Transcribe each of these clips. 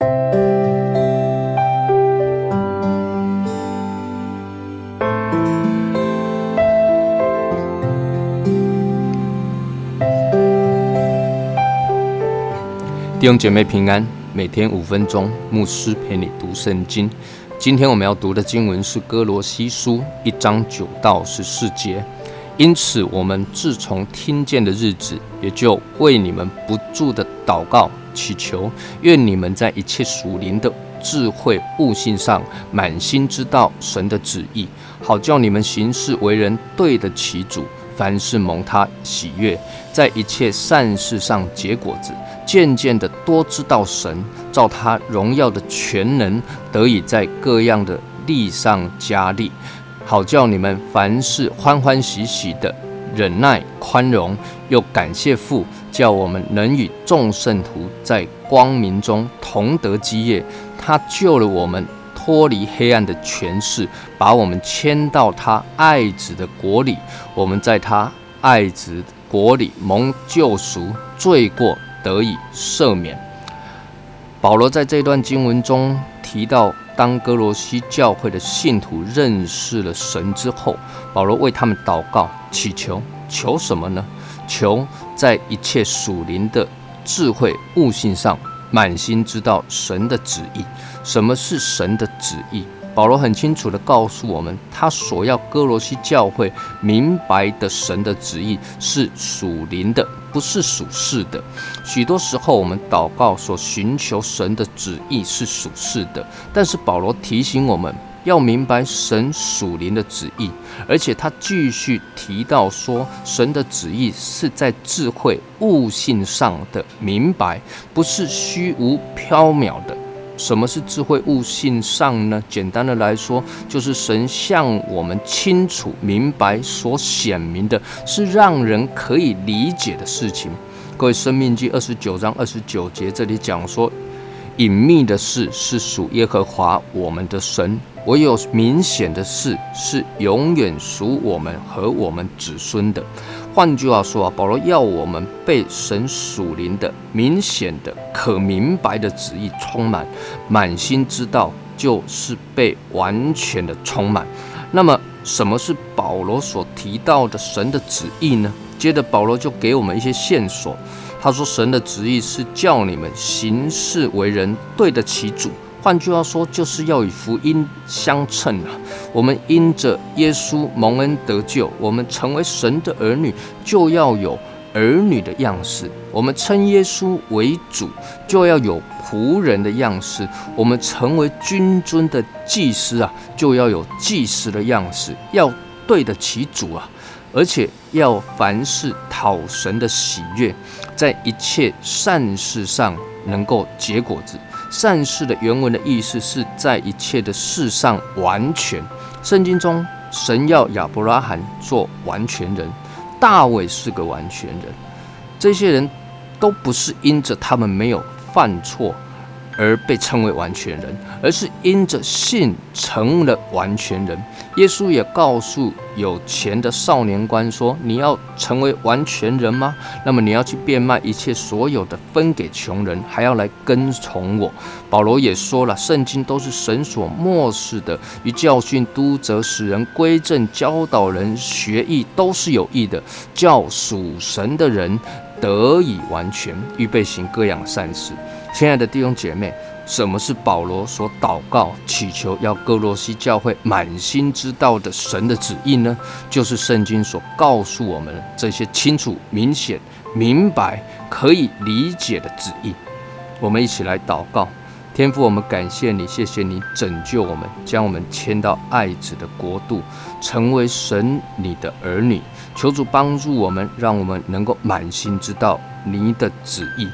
弟兄姐妹平安，每天五分钟，牧师陪你读圣经。今天我们要读的经文是哥罗西书一章九到十四节。因此，我们自从听见的日子，也就为你们不住的祷告祈求，愿你们在一切属灵的智慧悟性上，满心知道神的旨意，好叫你们行事为人对得起主。凡事蒙他喜悦，在一切善事上结果子，渐渐的多知道神，照他荣耀的全能，得以在各样的力上加力，好叫你们凡事欢欢喜喜的忍耐宽容，又感谢父，叫我们能与众圣徒在光明中同得基业。他救了我们。脱离黑暗的权势，把我们迁到他爱子的国里。我们在他爱子国里蒙救赎，罪过得以赦免。保罗在这段经文中提到，当哥罗西教会的信徒认识了神之后，保罗为他们祷告祈求，求什么呢？求在一切属灵的智慧悟性上。满心知道神的旨意，什么是神的旨意？保罗很清楚地告诉我们，他所要哥罗西教会明白的神的旨意是属灵的，不是属世的。许多时候，我们祷告所寻求神的旨意是属世的，但是保罗提醒我们。要明白神属灵的旨意，而且他继续提到说，神的旨意是在智慧悟性上的明白，不是虚无缥缈的。什么是智慧悟性上呢？简单的来说，就是神向我们清楚明白所显明的，是让人可以理解的事情。各位，《生命记》二十九章二十九节这里讲说。隐秘的事是属耶和华我们的神，唯有明显的事是永远属我们和我们子孙的。换句话说啊，保罗要我们被神属灵的、明显的、可明白的旨意充满，满心知道就是被完全的充满。那么，什么是保罗所提到的神的旨意呢？接着，保罗就给我们一些线索。他说：“神的旨意是叫你们行事为人对得起主。换句话说，就是要与福音相称啊。我们因着耶稣蒙恩得救，我们成为神的儿女，就要有儿女的样式。我们称耶稣为主，就要有仆人的样式。我们成为君尊的祭司啊，就要有祭司的样式，要对得起主啊。”而且要凡事讨神的喜悦，在一切善事上能够结果子。善事的原文的意思是在一切的事上完全。圣经中，神要亚伯拉罕做完全人，大卫是个完全人。这些人都不是因着他们没有犯错。而被称为完全人，而是因着信成了完全人。耶稣也告诉有钱的少年官说：“你要成为完全人吗？那么你要去变卖一切所有的，分给穷人，还要来跟从我。”保罗也说了，圣经都是神所漠视的，与教训、督责、使人归正、教导人学艺，都是有益的，叫属神的人得以完全，预备行各样善事。亲爱的弟兄姐妹，什么是保罗所祷告祈求要哥罗西教会满心知道的神的旨意呢？就是圣经所告诉我们这些清楚、明显、明白、可以理解的旨意。我们一起来祷告，天父，我们感谢你，谢谢你拯救我们，将我们迁到爱子的国度，成为神你的儿女。求主帮助我们，让我们能够满心知道你的旨意。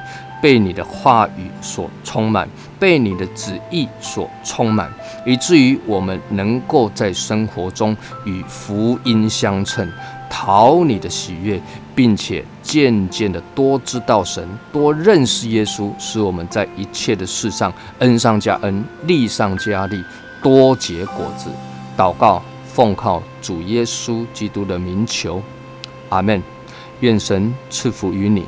被你的话语所充满，被你的旨意所充满，以至于我们能够在生活中与福音相称，讨你的喜悦，并且渐渐的多知道神，多认识耶稣，使我们在一切的事上恩上加恩，利上加利，多结果子。祷告，奉靠主耶稣基督的名求，阿门。愿神赐福于你。